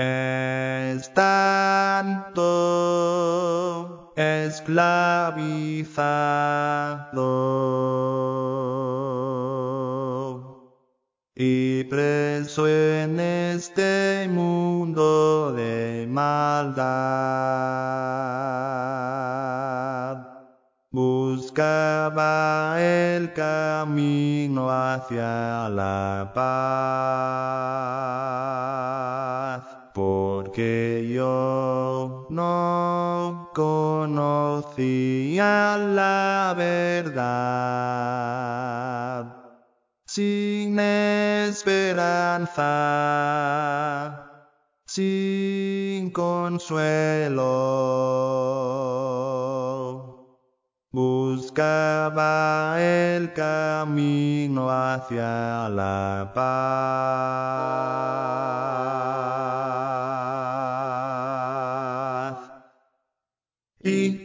es tanto esclavizado y preso en este mundo de maldad. Buscaba el camino hacia la paz, la verdad. Sin esperanza, sin consuelo. Buscaba el camino hacia la paz.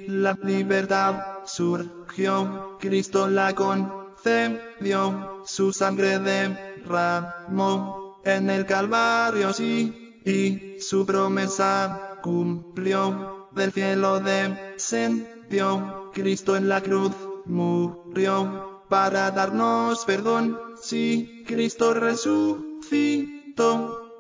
La libertad surgió, Cristo la concedió, su sangre derramó en el Calvario, sí, y su promesa cumplió, del cielo descendió Cristo en la cruz murió para darnos perdón. Sí, Cristo resucitó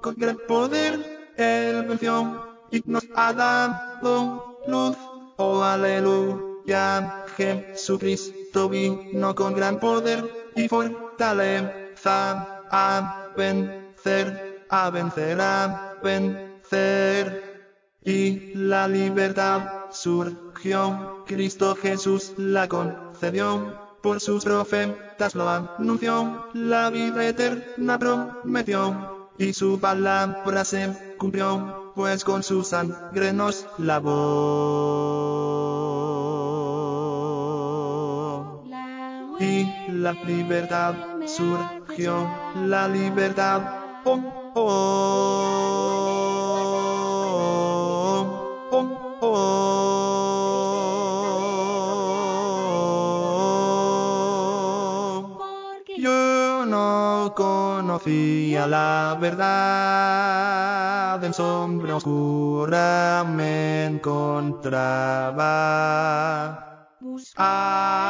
con gran poder. Él venció y nos ha dado luz. Oh, aleluya. Jesucristo vino con gran poder y fortaleza a vencer, a vencer, a vencer. Y la libertad surgió, Cristo Jesús la concedió, por sus profetas lo anunció, la vida eterna prometió, y su palabra se cumplió, pues con su sangre nos lavó. La libertad surgió, la libertad, oh, oh, oh, oh. Porque Yo no conocía la verdad, en sombra oscura me encontraba. Ah,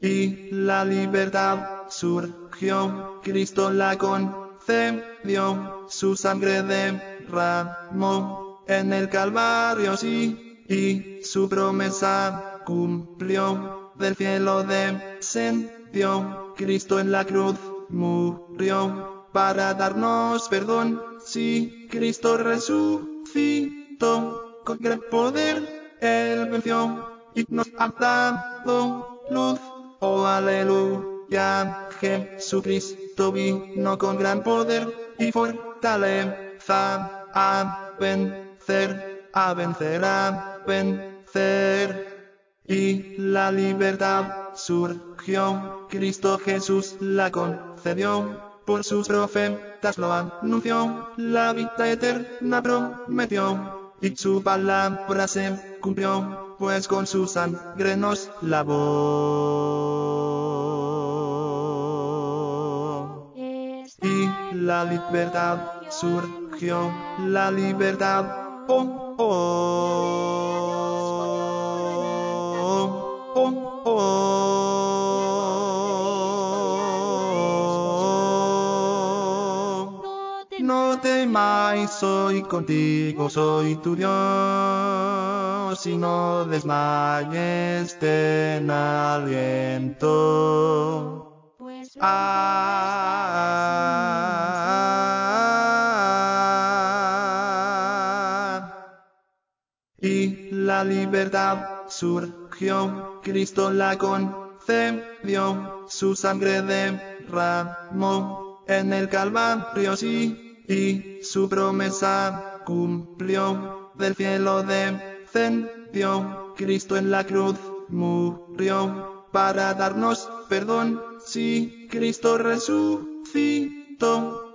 y la libertad surgió, Cristo la concedió, su sangre derramó en el Calvario, sí, y su promesa cumplió, del cielo descendió, Cristo en la cruz murió, para darnos perdón, sí, Cristo resucitó, con gran poder, Él venció, y nos ha dado luz, oh aleluya, Jesucristo vino con gran poder y fortaleza a vencer, a vencer, a vencer. Y la libertad surgió, Cristo Jesús la concedió, por sus profetas lo anunció, la vida eterna prometió, y su palabra se cumplió, pues con su sangre nos lavó. Y la libertad surgió, la libertad, oh, oh, temáis, soy contigo, soy tu Dios, y no desmayes, ten aliento. pues Ah, y la libertad surgió, Cristo la concedió, su sangre derramó en el Calvario, sí, y su promesa cumplió, del cielo descendió, Cristo en la cruz murió, para darnos perdón, sí, Cristo resucitó,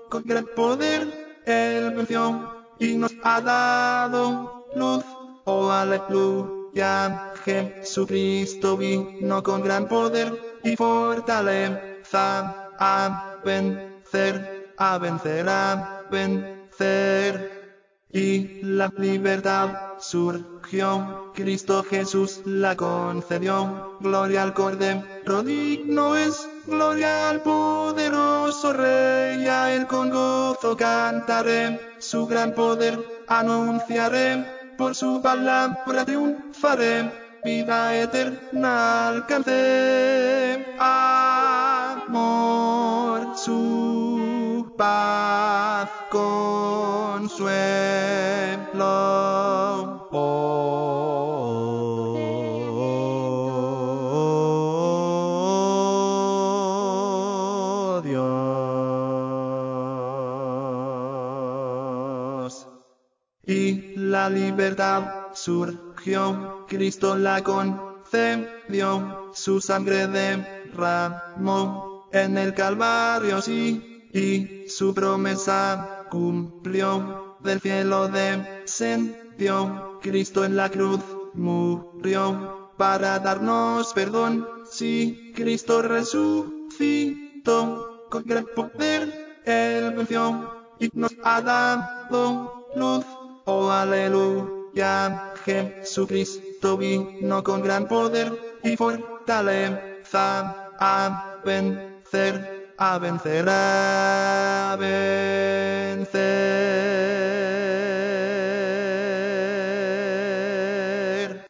con gran poder, Él venció, y nos ha dado luz, oh aleluya, Jesucristo vino con gran poder, y fortaleza a vencer, a vencer, a vencer. Y la libertad surgió, Cristo Jesús la concedió, gloria al Cordero digno es, gloria al poderoso Rey, a él con gozo cantaré, su gran poder anunciaré, por su palabra triunfaré, vida eterna alcancé, amor, su paz, consuelo. Oh, Dios. Y la libertad surgió, Cristo la concedió, su sangre derramó en el Calvario, sí, y su promesa cumplió, del cielo descendió, Cristo en la cruz murió, para darnos perdón, sí, Cristo resucitó, con gran poder él venció, y nos ha dado luz, oh aleluya, Jesucristo vino con gran poder y fortaleza a vencer, a vencer, a vencer.